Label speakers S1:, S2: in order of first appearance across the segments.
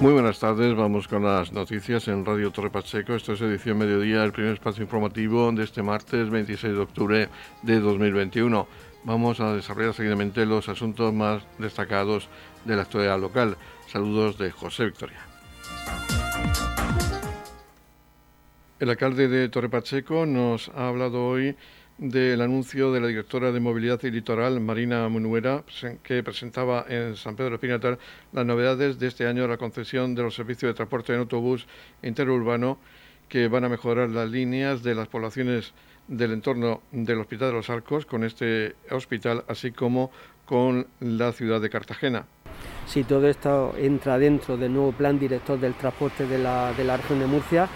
S1: Muy buenas tardes, vamos con las noticias en Radio Torre Pacheco. Esto es edición mediodía, el primer espacio informativo de este martes 26 de octubre de 2021. Vamos a desarrollar seguidamente los asuntos más destacados de la actualidad local. Saludos de José Victoria. El alcalde de Torre Pacheco nos ha hablado hoy del anuncio de la directora de Movilidad y Litoral, Marina Munuera, que presentaba en San Pedro Espinatar las novedades de este año la concesión de los servicios de transporte en autobús interurbano que van a mejorar las líneas de las poblaciones del entorno del Hospital de los Arcos con este hospital, así como con la ciudad de Cartagena.
S2: Si todo esto entra dentro del nuevo plan director del transporte de la, de la región de Murcia,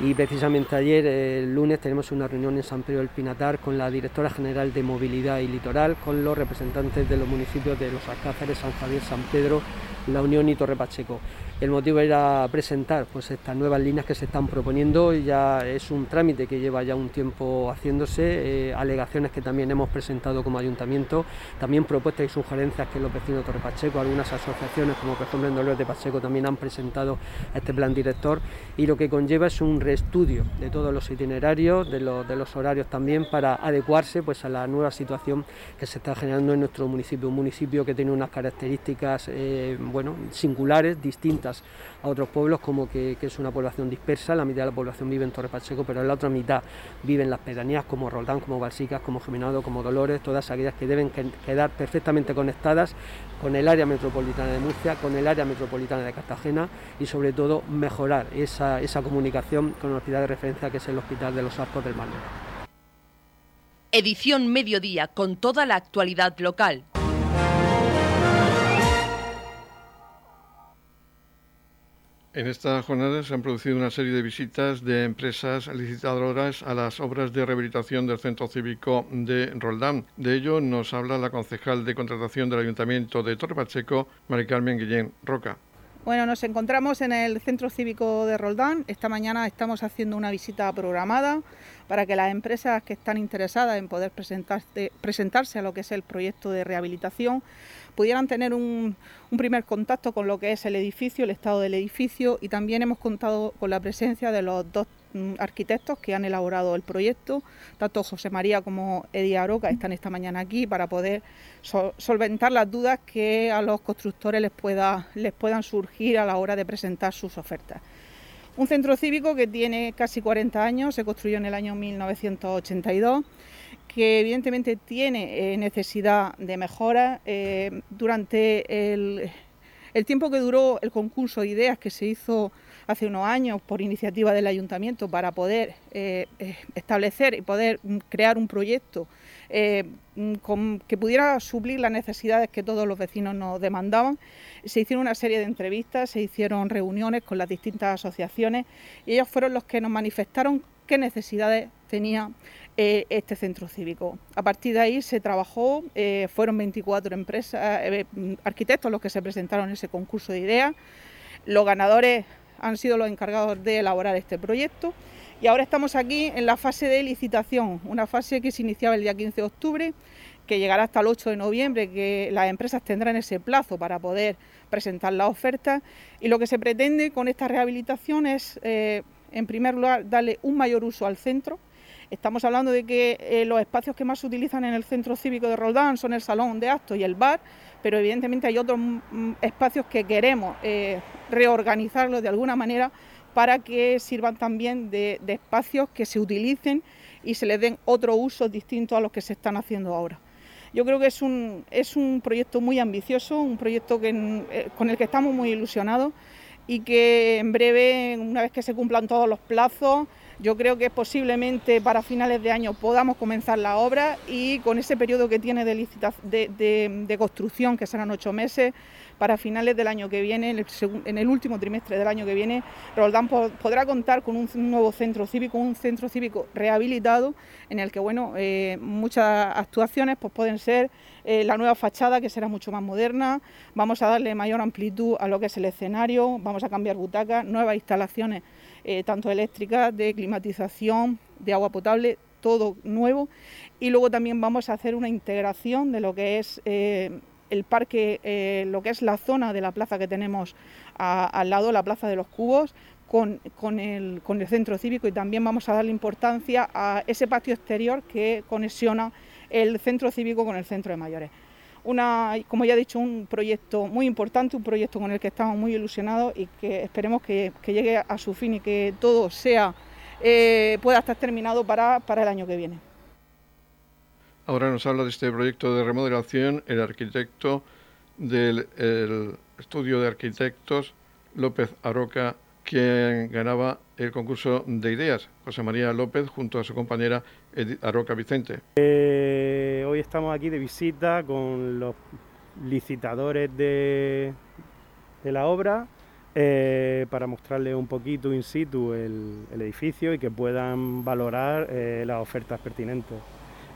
S2: y precisamente ayer, el lunes, tenemos una reunión en San Pedro del Pinatar con la directora general de Movilidad y Litoral, con los representantes de los municipios de Los Alcázares, San Javier, San Pedro, La Unión y Torre Pacheco. El motivo era presentar pues, estas nuevas líneas que se están proponiendo, ya es un trámite que lleva ya un tiempo haciéndose, eh, alegaciones que también hemos presentado como ayuntamiento, también propuestas y sugerencias que los vecinos de Torre Pacheco, algunas asociaciones como por ejemplo en Dolores de Pacheco también han presentado este plan director y lo que conlleva es un reestudio de todos los itinerarios, de los, horarios también para adecuarse pues, a la nueva situación que se está generando en nuestro municipio, un municipio que tiene unas características eh, bueno, singulares, distintas a otros pueblos, como que, es una población dispersa, la mitad de la población vive en Torre Pacheco, pero la otra mitad vive en las pedanías como Roldán, como Balsicas, como Geminado, como Dolores, todas aquellas que deben quedar perfectamente conectadas con el área metropolitana de Murcia, con el área metropolitana de Cartagena y sobre todo mejorar esa, esa comunicación con el hospital de referencia que es el Hospital de los Arcos del Mar.
S3: Edición Mediodía con toda la actualidad local.
S1: En esta jornada se han producido una serie de visitas de empresas licitadoras a las obras de rehabilitación del Centro Cívico de Roldán. De ello nos habla la concejal de contratación del Ayuntamiento de Torre Pacheco, Mari Carmen Guillén Roca.
S4: Bueno, nos encontramos en el Centro Cívico de Roldán. Esta mañana estamos haciendo una visita programada para que las empresas que están interesadas en poder presentarse a lo que es el proyecto de rehabilitación pudieran tener un, primer contacto con lo que es el edificio, el estado del edificio y también hemos contado con la presencia de los dos mm, arquitectos que han elaborado el proyecto, tanto José María como Eddie Aroca están esta mañana aquí para poder solventar las dudas que a los constructores les, pueda, les puedan surgir a la hora de presentar sus ofertas. Un centro cívico que tiene casi 40 años, se construyó en el año 1982 que evidentemente tiene eh, necesidad de mejora. Eh, durante el, tiempo que duró el concurso de ideas que se hizo hace unos años por iniciativa del ayuntamiento para poder eh, establecer y poder mm, crear un proyecto mm, que pudiera suplir las necesidades que todos los vecinos nos demandaban. Se hicieron una serie de entrevistas, se hicieron reuniones con las distintas asociaciones y ellos fueron los que nos manifestaron qué necesidades tenía eh, este centro cívico. A partir de ahí se trabajó, eh, fueron 24 empresas, eh, arquitectos los que se presentaron en ese concurso de ideas. Los ganadores han sido los encargados de elaborar este proyecto y ahora estamos aquí en la fase de licitación, una fase que se iniciaba el día 15 de octubre, que llegará hasta el 8 de noviembre, que las empresas tendrán ese plazo para poder presentar la oferta y lo que se pretende con esta rehabilitación es, en primer lugar, darle un mayor uso al centro, Estamos hablando de que eh, los espacios que más se utilizan en el centro cívico de Roldán son el salón de actos y el bar, pero evidentemente hay otros mm, mm, espacios que queremos eh, reorganizarlos de alguna manera para que sirvan también de, espacios que se utilicen y se les den otro uso distinto a los que se están haciendo ahora. Yo creo que es un, es un proyecto muy ambicioso, un proyecto eh, con el que estamos muy ilusionados y que en breve, una vez que se cumplan todos los plazos, yo creo que posiblemente para finales de año podamos comenzar la obra y con ese periodo que tiene de, de, construcción, que serán ocho meses, para finales del año que viene, en el, último trimestre del año que viene, Roldán podrá contar con un nuevo centro cívico, un centro cívico rehabilitado, en el que bueno, eh, muchas actuaciones pues, pueden ser eh, la nueva fachada, que será mucho más moderna, vamos a darle mayor amplitud a lo que es el escenario, vamos a cambiar butacas, nuevas instalaciones eh, tanto eléctrica, de climatización, de agua potable, todo nuevo. Y luego también vamos a hacer una integración de lo que es eh, el parque, eh, lo que es la zona de la plaza que tenemos al lado, la plaza de los cubos, con, con, el, con el centro cívico y también vamos a darle importancia a ese patio exterior que conexiona el centro cívico con el centro de mayores. Una, como ya he dicho, un proyecto muy importante, un proyecto con el que estamos muy ilusionados y que esperemos que, llegue a su fin y que todo sea eh, pueda estar terminado para, para el año que viene.
S1: Ahora nos habla de este proyecto de remodelación el arquitecto del estudio de arquitectos López Aroca, quien ganaba el concurso de ideas, José María López, junto a su compañera Edith Aroca Vicente.
S5: Eh, hoy estamos aquí de visita con los licitadores de, la obra eh, para mostrarles un poquito in situ el, edificio y que puedan valorar eh, las ofertas pertinentes.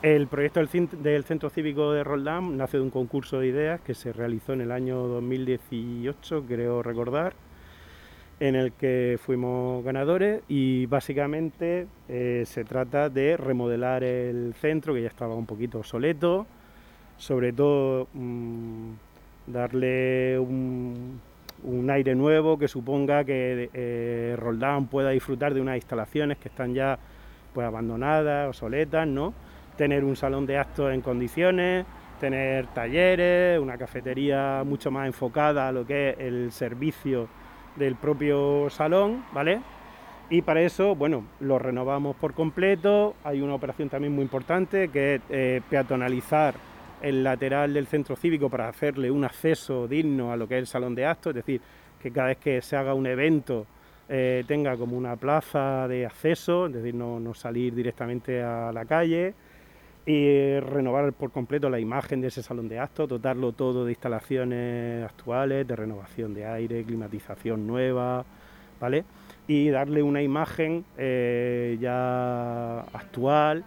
S5: El proyecto del, Centro Cívico de Roldán nace de un concurso de ideas que se realizó en el año 2018, creo recordar, en el que fuimos ganadores y básicamente eh, se trata de remodelar el centro que ya estaba un poquito obsoleto, sobre todo mm, darle un, aire nuevo que suponga que eh, Roldán pueda disfrutar de unas instalaciones que están ya pues abandonadas, obsoletas, ¿no? tener un salón de actos en condiciones, tener talleres, una cafetería mucho más enfocada a lo que es el servicio del propio salón, ¿vale? Y para eso, bueno, lo renovamos por completo. Hay una operación también muy importante que es eh, peatonalizar el lateral del centro cívico para hacerle un acceso digno a lo que es el salón de actos, es decir, que cada vez que se haga un evento eh, tenga como una plaza de acceso, es decir, no, no salir directamente a la calle y renovar por completo la imagen de ese salón de actos, dotarlo todo de instalaciones actuales, de renovación de aire, climatización nueva, ¿vale? Y darle una imagen eh, ya actual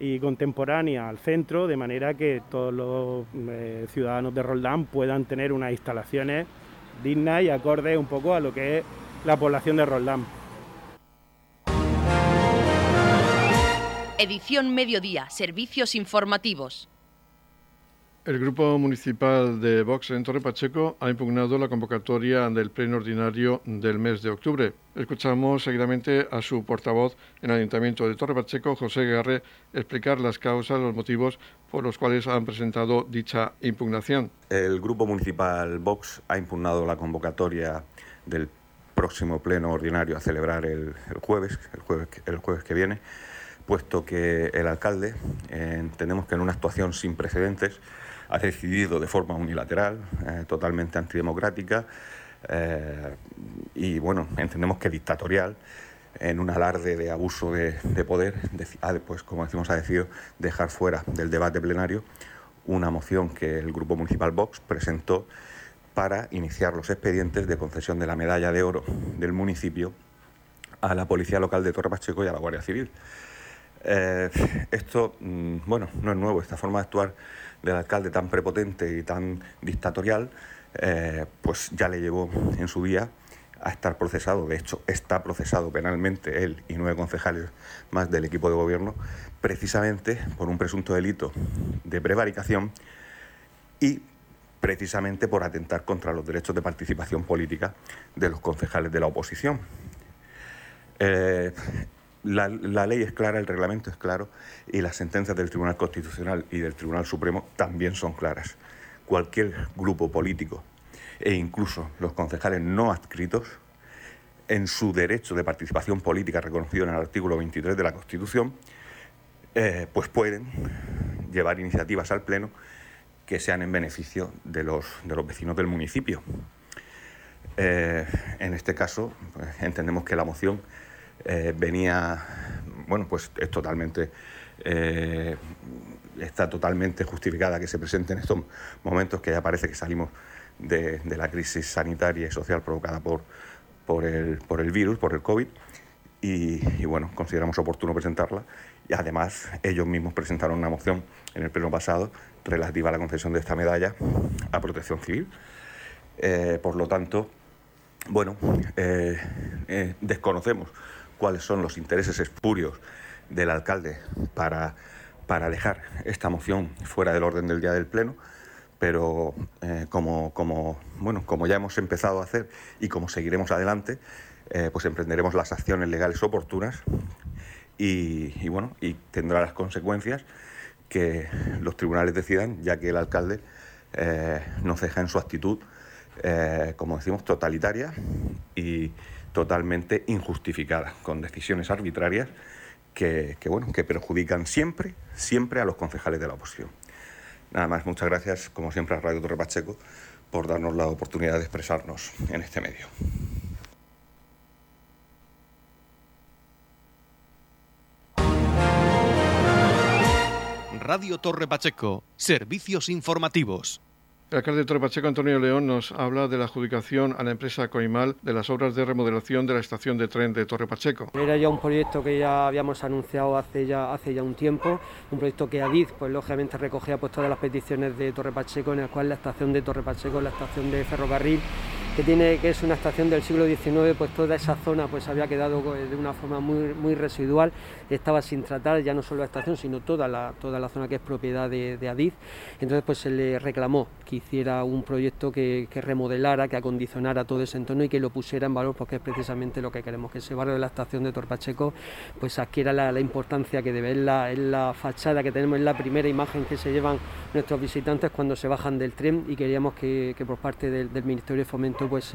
S5: y contemporánea al centro, de manera que todos los eh, ciudadanos de Roldán puedan tener unas instalaciones dignas y acordes un poco a lo que es la población de Roldán.
S3: Edición Mediodía, Servicios Informativos.
S1: El Grupo Municipal de Vox en Torre Pacheco ha impugnado la convocatoria del Pleno Ordinario del mes de octubre. Escuchamos seguidamente a su portavoz en el Ayuntamiento de Torre Pacheco, José Garre, explicar las causas, los motivos por los cuales han presentado dicha impugnación.
S6: El Grupo Municipal Vox ha impugnado la convocatoria del próximo Pleno Ordinario a celebrar el, jueves, el jueves, el jueves que viene puesto que el alcalde, entendemos que en una actuación sin precedentes, ha decidido de forma unilateral, eh, totalmente antidemocrática eh, y, bueno, entendemos que dictatorial, en un alarde de abuso de, poder, pues, como decimos, ha decidido dejar fuera del debate plenario una moción que el Grupo Municipal Vox presentó para iniciar los expedientes de concesión de la medalla de oro del municipio a la Policía Local de Torre Pacheco y a la Guardia Civil. Eh, esto, mm, bueno, no es nuevo, esta forma de actuar del alcalde tan prepotente y tan dictatorial, eh, pues ya le llevó en su día a estar procesado, de hecho está procesado penalmente él y nueve concejales más del equipo de gobierno, precisamente por un presunto delito de prevaricación y precisamente por atentar contra los derechos de participación política de los concejales de la oposición. Eh, la, ley es clara, el reglamento es claro y las sentencias del Tribunal Constitucional y del Tribunal Supremo también son claras. Cualquier grupo político e incluso los concejales no adscritos, en su derecho de participación política reconocido en el artículo 23 de la Constitución, eh, pues pueden llevar iniciativas al Pleno que sean en beneficio de los, de los vecinos del municipio. Eh, en este caso, pues, entendemos que la moción eh, venía, bueno, pues es totalmente, eh, está totalmente justificada que se presente en estos momentos que ya parece que salimos de, la crisis sanitaria y social provocada por, por, el, por el virus, por el COVID, y, bueno, consideramos oportuno presentarla. Y además, ellos mismos presentaron una moción en el pleno pasado relativa a la concesión de esta medalla a protección civil. Eh, por lo tanto, bueno, desconocemos cuáles son los intereses espurios del alcalde para, para dejar esta moción fuera del orden del día del Pleno, pero eh, como, como, bueno, como ya hemos empezado a hacer y como seguiremos adelante, eh, pues emprenderemos las acciones legales oportunas y, bueno, y tendrá las consecuencias que los tribunales decidan, ya que el alcalde eh, nos deja en su actitud, como decimos, totalitaria y totalmente injustificada, con decisiones arbitrarias que, bueno, que perjudican siempre, siempre a los concejales de la oposición. Nada más, muchas gracias, como siempre, a Radio Torre Pacheco por darnos la oportunidad de expresarnos en este medio.
S7: Radio Torre Pacheco, servicios informativos.
S1: El alcalde de Torre Pacheco, Antonio León, nos habla de la adjudicación a la empresa Coimal de las obras de remodelación de la estación de tren de Torre Pacheco.
S2: Era ya un proyecto que ya habíamos anunciado hace ya, un tiempo, un proyecto que ADIZ, pues lógicamente recogía pues, todas las peticiones de Torre Pacheco, en el cual la estación de Torre Pacheco, la estación de ferrocarril, que tiene que es una estación del siglo XIX, pues toda esa zona pues había quedado pues, de una forma muy, muy residual, estaba sin tratar ya no solo la estación, sino toda la, toda la zona que es propiedad de, de Adiz. Entonces pues se le reclamó que hiciera un proyecto que, remodelara, que acondicionara todo ese entorno y que lo pusiera en valor, porque es precisamente lo que queremos, que ese barrio de la estación de Torpacheco pues adquiera la, importancia que debe, es la, la fachada que tenemos, es la primera imagen que se llevan nuestros visitantes cuando se bajan del tren y queríamos que, por parte del Ministerio de Fomento pues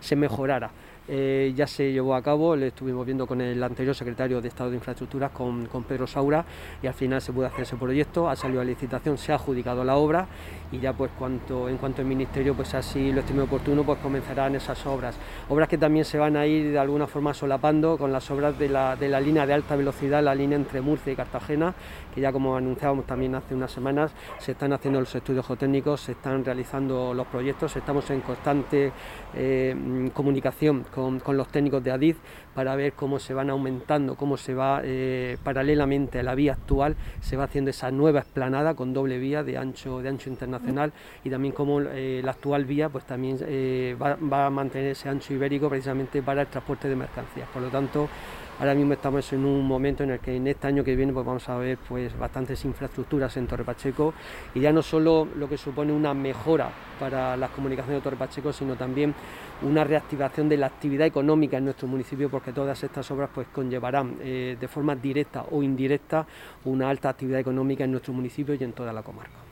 S2: se mejorara. Eh, ya se llevó a cabo, le estuvimos viendo con el anterior secretario de Estado de Infraestructuras, con, Pedro Saura, y al final se pudo hacer ese proyecto, ha salido a licitación, se ha adjudicado la obra y ya pues cuanto, en cuanto el Ministerio pues así lo estime oportuno, pues comenzarán esas obras. Obras que también se van a ir de alguna forma solapando con las obras de la, de la línea de alta velocidad, la línea entre Murcia y Cartagena, que ya como anunciábamos también hace unas semanas, se están haciendo los estudios geotécnicos, se están realizando los proyectos, estamos en constante eh, comunicación con, los técnicos de ADIZ para ver cómo se van aumentando, cómo se va eh, paralelamente a la vía actual, se va haciendo esa nueva explanada con doble vía de ancho, de ancho internacional y también cómo eh, la actual vía pues también va, va a mantener ese ancho ibérico precisamente para el transporte de mercancías. Por lo tanto, Ahora mismo estamos en un momento en el que en este año que viene pues vamos a ver pues bastantes infraestructuras en Torre Pacheco y ya no solo lo que supone una mejora para las comunicaciones de Torre Pacheco, sino también una reactivación de la actividad económica en nuestro municipio, porque todas estas obras pues conllevarán eh, de forma directa o indirecta una alta actividad económica en nuestro municipio y en toda la comarca.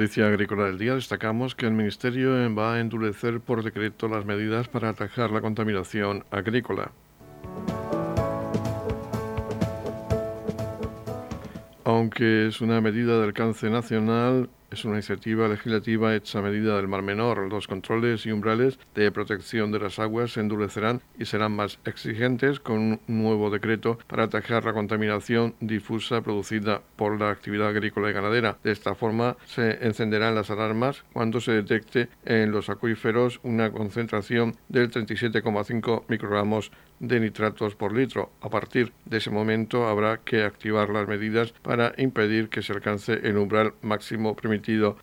S1: Noticia agrícola del día destacamos que el Ministerio va a endurecer por decreto las medidas para atajar la contaminación agrícola. Aunque es una medida de alcance nacional, es una iniciativa legislativa hecha a medida del Mar Menor. Los controles y umbrales de protección de las aguas se endurecerán y serán más exigentes con un nuevo decreto para atajar la contaminación difusa producida por la actividad agrícola y ganadera. De esta forma se encenderán las alarmas cuando se detecte en los acuíferos una concentración del 37,5 microgramos de nitratos por litro. A partir de ese momento habrá que activar las medidas para impedir que se alcance el umbral máximo permitido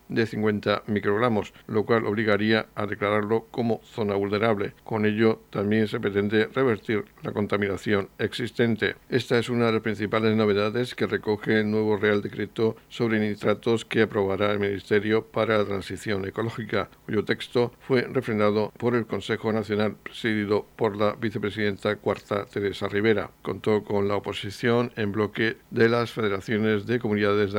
S1: de 50 microgramos, lo cual obligaría a declararlo como zona vulnerable. Con ello también se pretende revertir la contaminación existente. Esta es una de las principales novedades que recoge el nuevo Real Decreto sobre nitratos que aprobará el Ministerio para la Transición Ecológica, cuyo texto fue refrendado por el Consejo Nacional presidido por la vicepresidenta cuarta Teresa Rivera. Contó con la oposición en bloque de las federaciones de comunidades de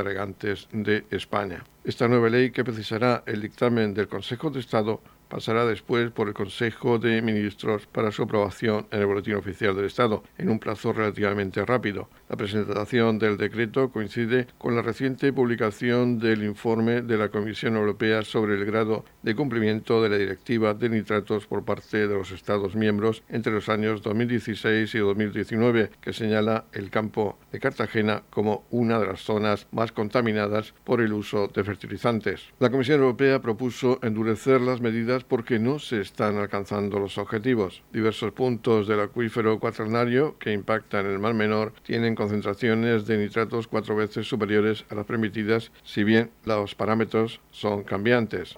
S1: de España. Esta nueva ley, que precisará el dictamen del Consejo de Estado, pasará después por el Consejo de Ministros para su aprobación en el Boletín Oficial del Estado, en un plazo relativamente rápido. La presentación del decreto coincide con la reciente publicación del informe de la Comisión Europea sobre el grado de cumplimiento de la Directiva de Nitratos por parte de los Estados miembros entre los años 2016 y 2019, que señala el campo de Cartagena como una de las zonas más contaminadas por el uso de fertilizantes. La Comisión Europea propuso endurecer las medidas porque no se están alcanzando los objetivos. Diversos puntos del acuífero cuaternario que impactan el Mar Menor tienen concentraciones de nitratos cuatro veces superiores a las permitidas, si bien los parámetros son cambiantes.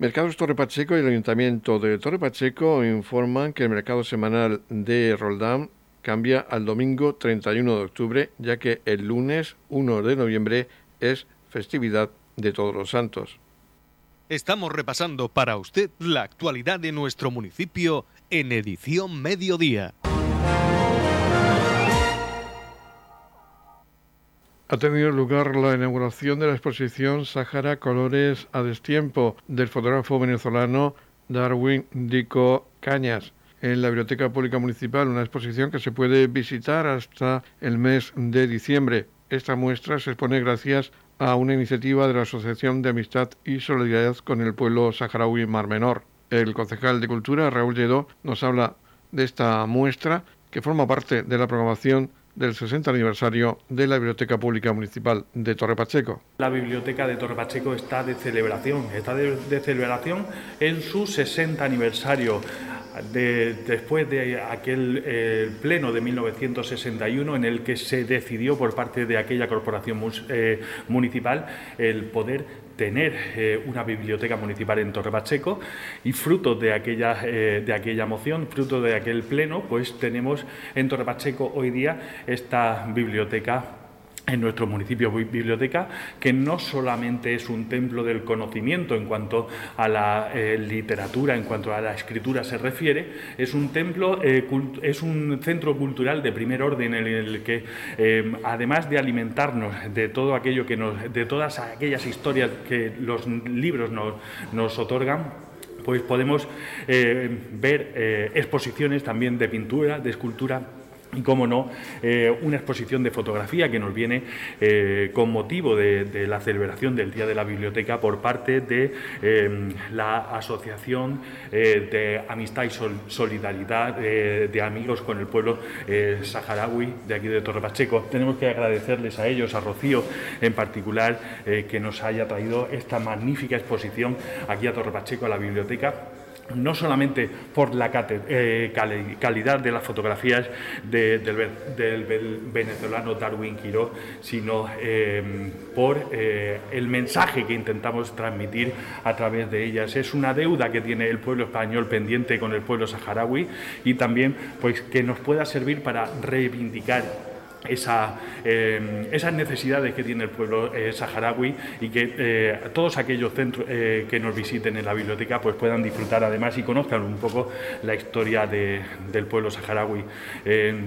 S1: Mercados Torre Pacheco y el Ayuntamiento de Torre Pacheco informan que el mercado semanal de Roldán cambia al domingo 31 de octubre, ya que el lunes 1 de noviembre es festividad de Todos los Santos.
S7: Estamos repasando para usted la actualidad de nuestro municipio en edición mediodía.
S1: Ha tenido lugar la inauguración de la exposición Sahara Colores a Destiempo del fotógrafo venezolano Darwin Dico Cañas en la Biblioteca Pública Municipal, una exposición que se puede visitar hasta el mes de diciembre. Esta muestra se expone gracias a una iniciativa de la Asociación de Amistad y Solidaridad con el pueblo saharaui Mar Menor. El concejal de Cultura, Raúl Lledó, nos habla de esta muestra que forma parte de la programación del 60 aniversario de la Biblioteca Pública Municipal de Torre Pacheco.
S8: La Biblioteca de Torre Pacheco está de celebración, está de, celebración en su 60 aniversario. Después de aquel eh, pleno de 1961 en el que se decidió por parte de aquella corporación eh, municipal el poder tener eh, una biblioteca municipal en Torre Pacheco y fruto de aquella, de aquella moción, fruto de aquel pleno, pues tenemos en Torre Pacheco hoy día esta biblioteca en nuestro municipio biblioteca, que no solamente es un templo del conocimiento en cuanto a la eh, literatura, en cuanto a la escritura se refiere, es un templo, eh, es un centro cultural de primer orden en el que, eh, además de alimentarnos de todo aquello que nos, de todas aquellas historias que los libros nos, nos otorgan, pues podemos ver exposiciones también de pintura, de escultura y, como no, eh, una exposición de fotografía que nos viene eh, con motivo de, la celebración del Día de la Biblioteca por parte de em, la Asociación eh, de Amistad y Solidaridad de Amigos con el Pueblo Saharaui de aquí de Torre Pacheco. Tenemos que agradecerles a ellos, a Rocío en particular, que nos haya traído esta magnífica exposición aquí a Torre Pacheco, a la biblioteca no solamente por la eh, calidad de las fotografías del, venezolano Darwin Quiró, sino eh, por eh, el mensaje que intentamos transmitir a través de ellas. Es una deuda que tiene el pueblo español pendiente con el pueblo saharaui y también pues, que nos pueda servir para reivindicar esa, eh, esas necesidades que tiene el pueblo eh, saharaui y que eh, todos aquellos centros que nos visiten en la biblioteca pues puedan disfrutar además y conozcan un poco la historia del pueblo saharaui.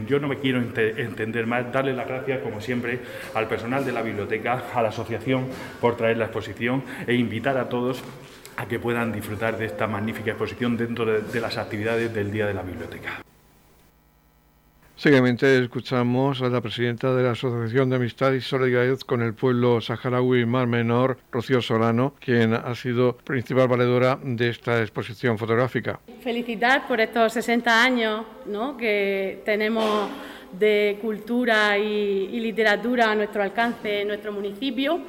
S8: yo no me quiero entender más, darle las gracias como siempre al personal de la biblioteca, a la asociación por traer la exposición e invitar a todos a que puedan disfrutar de esta magnífica exposición dentro de las actividades del Día de la Biblioteca.
S1: Seguidamente escuchamos a la presidenta de la Asociación de Amistad y Solidaridad con el pueblo saharaui Mar Menor, Rocío Solano, quien ha sido principal valedora de esta exposición fotográfica.
S9: Felicitar por estos 60 años que tenemos de cultura y, literatura a nuestro alcance en nuestro municipio.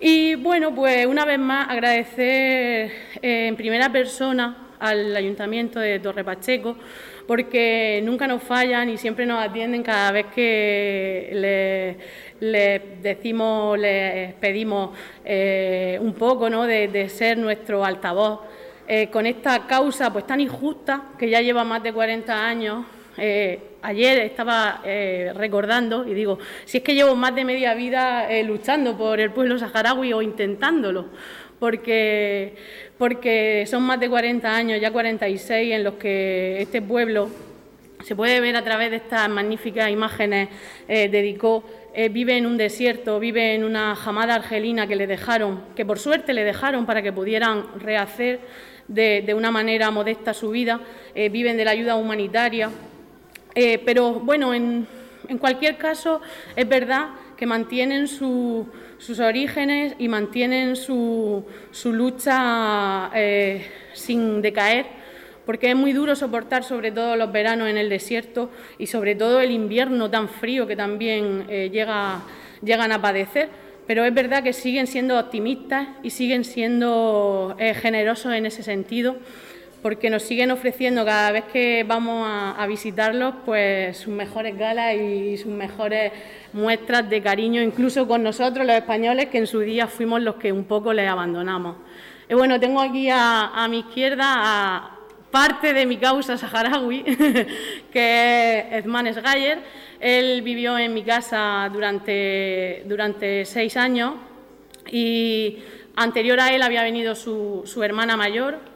S9: Y bueno, pues una vez más agradecer eh, en primera persona al Ayuntamiento de Torre Pacheco porque nunca nos fallan y siempre nos atienden cada vez que les decimos, les pedimos eh, un poco ¿no? de, ser nuestro altavoz eh, con esta causa pues tan injusta que ya lleva más de 40 años. Eh, ayer estaba recordando y digo, si es que llevo más de media vida luchando por el pueblo saharaui o intentándolo, porque, porque son más de 40 años, ya 46, en los que este pueblo se puede ver a través de estas magníficas imágenes, dedicó eh, vive en un desierto, vive en una jamada argelina que le dejaron, que por suerte le dejaron para que pudieran rehacer de, una manera modesta su vida, eh, viven de la ayuda humanitaria. Eh, pero bueno, en, cualquier caso, es verdad que mantienen sus orígenes y mantienen su, su lucha sin decaer porque es muy duro soportar sobre todo los veranos en el desierto y sobre todo el invierno tan frío que también eh, llegan a padecer. Pero es verdad que siguen siendo optimistas y siguen siendo eh, generosos en ese sentido, porque nos siguen ofreciendo cada vez que vamos a, visitarlos pues sus mejores galas y sus mejores muestras de cariño, incluso con nosotros los españoles, que en su día fuimos los que un poco les abandonamos. Bueno, tengo aquí a, mi izquierda a, parte de mi causa saharaui, que es Edman Sgayer. Él vivió en mi casa durante, durante seis años y anterior a él había venido su, su hermana mayor.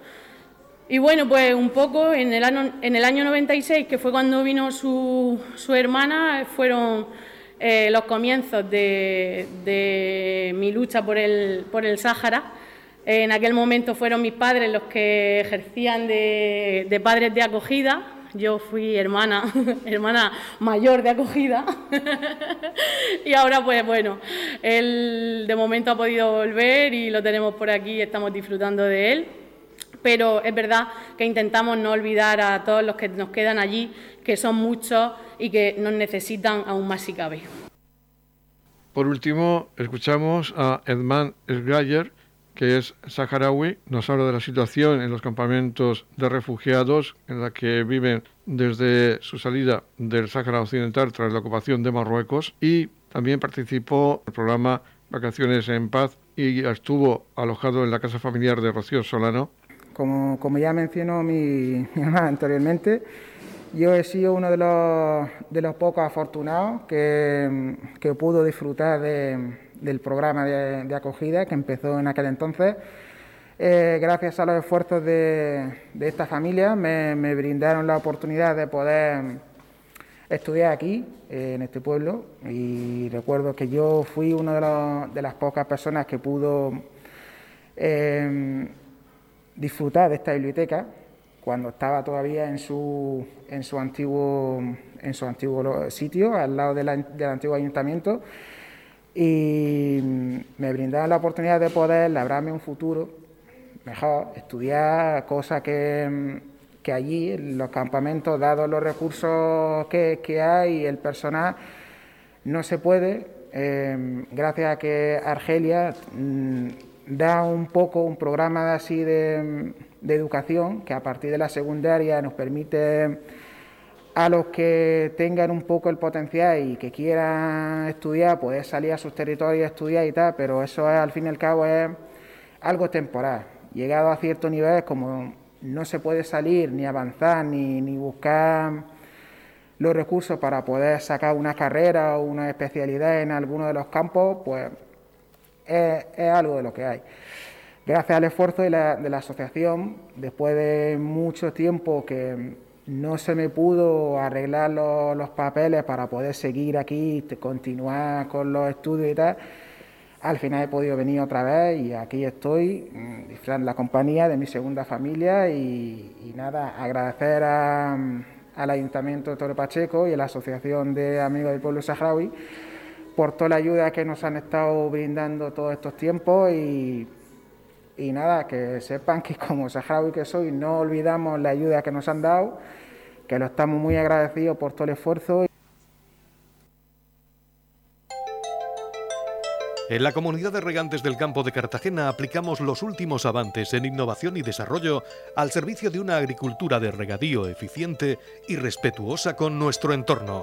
S9: Y bueno, pues un poco en el, año, en el año 96, que fue cuando vino su, su hermana, fueron eh, los comienzos de, de, mi lucha por el, por el Sáhara. En aquel momento fueron mis padres los que ejercían de, padres de acogida. Yo fui hermana, hermana mayor de acogida. y ahora, pues bueno, él de momento ha podido volver y lo tenemos por aquí y estamos disfrutando de él. Pero es verdad que intentamos no olvidar a todos los que nos quedan allí, que son muchos y que nos necesitan aún más si cabe.
S1: Por último, escuchamos a Edmund Sgayer, que es saharaui, nos habla de la situación en los campamentos de refugiados en la que viven desde su salida del Sáhara Occidental tras la ocupación de Marruecos y también participó en el programa Vacaciones en Paz y estuvo alojado en la casa familiar de Rocío Solano.
S10: Como, como ya mencionó mi, hermana anteriormente, yo he sido uno de los, de los pocos afortunados que, que pudo disfrutar de del programa de, acogida que empezó en aquel entonces. Eh, gracias a los esfuerzos de, esta familia me, brindaron la oportunidad de poder estudiar aquí, eh, en este pueblo, y recuerdo que yo fui una de, las pocas personas que pudo em, disfrutar de esta biblioteca cuando estaba todavía en su, en su, antiguo, en su antiguo sitio, al lado del antiguo ayuntamiento. Y me brindaban la oportunidad de poder labrarme un futuro mejor, estudiar cosas que, que allí, en los campamentos, dados los recursos que, que hay y el personal, no se puede, em, gracias a que Argelia mm, da un poco un programa así de, educación que a partir de la secundaria nos permite a los que tengan un poco el potencial y que quieran estudiar, poder salir a sus territorios a estudiar y tal, pero eso es, al fin y al cabo es algo temporal. Llegado a cierto nivel, como no se puede salir ni avanzar ni, ni buscar los recursos para poder sacar una carrera o una especialidad en alguno de los campos, pues es, algo de lo que hay. Gracias al esfuerzo de la, de la asociación, después de mucho tiempo que no se me pudo arreglar los, papeles para poder seguir aquí, continuar con los estudios y tal. Al final he podido venir otra vez y aquí estoy, mm, disfrutando la compañía de mi segunda familia y, nada, agradecer al Ayuntamiento de Torre Pacheco y a la Asociación de Amigos del Pueblo Saharaui por toda la ayuda que nos han estado brindando todos estos tiempos y, y nada, que sepan que como saharaui que soy no olvidamos la ayuda que nos han dado que lo estamos muy agradecidos por todo el esfuerzo.
S7: En la comunidad de regantes del campo de Cartagena aplicamos los últimos avances en innovación y desarrollo al servicio de una agricultura de regadío eficiente y respetuosa con nuestro entorno.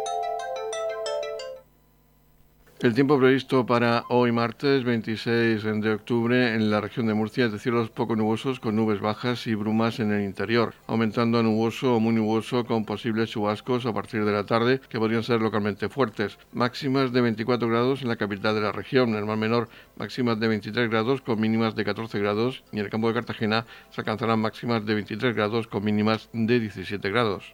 S1: El tiempo previsto para hoy martes 26 de octubre en la región de Murcia es de cielos poco nubosos con nubes bajas y brumas en el interior, aumentando a nuboso o muy nuboso con posibles chubascos a partir de la tarde que podrían ser localmente fuertes. Máximas de 24 grados en la capital de la región, en el mar menor máximas de 23 grados con mínimas de 14 grados y en el campo de Cartagena se alcanzarán máximas de 23 grados con mínimas de 17 grados.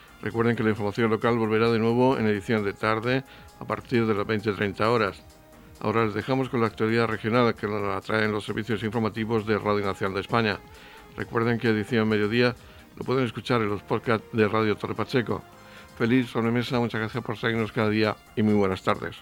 S1: Recuerden que la información local volverá de nuevo en edición de tarde a partir de las 20-30 horas. Ahora les dejamos con la actualidad regional que la traen los servicios informativos de Radio Nacional de España. Recuerden que edición mediodía lo pueden escuchar en los podcasts de Radio Torre Pacheco. Feliz sobremesa, muchas gracias por seguirnos cada día y muy buenas tardes.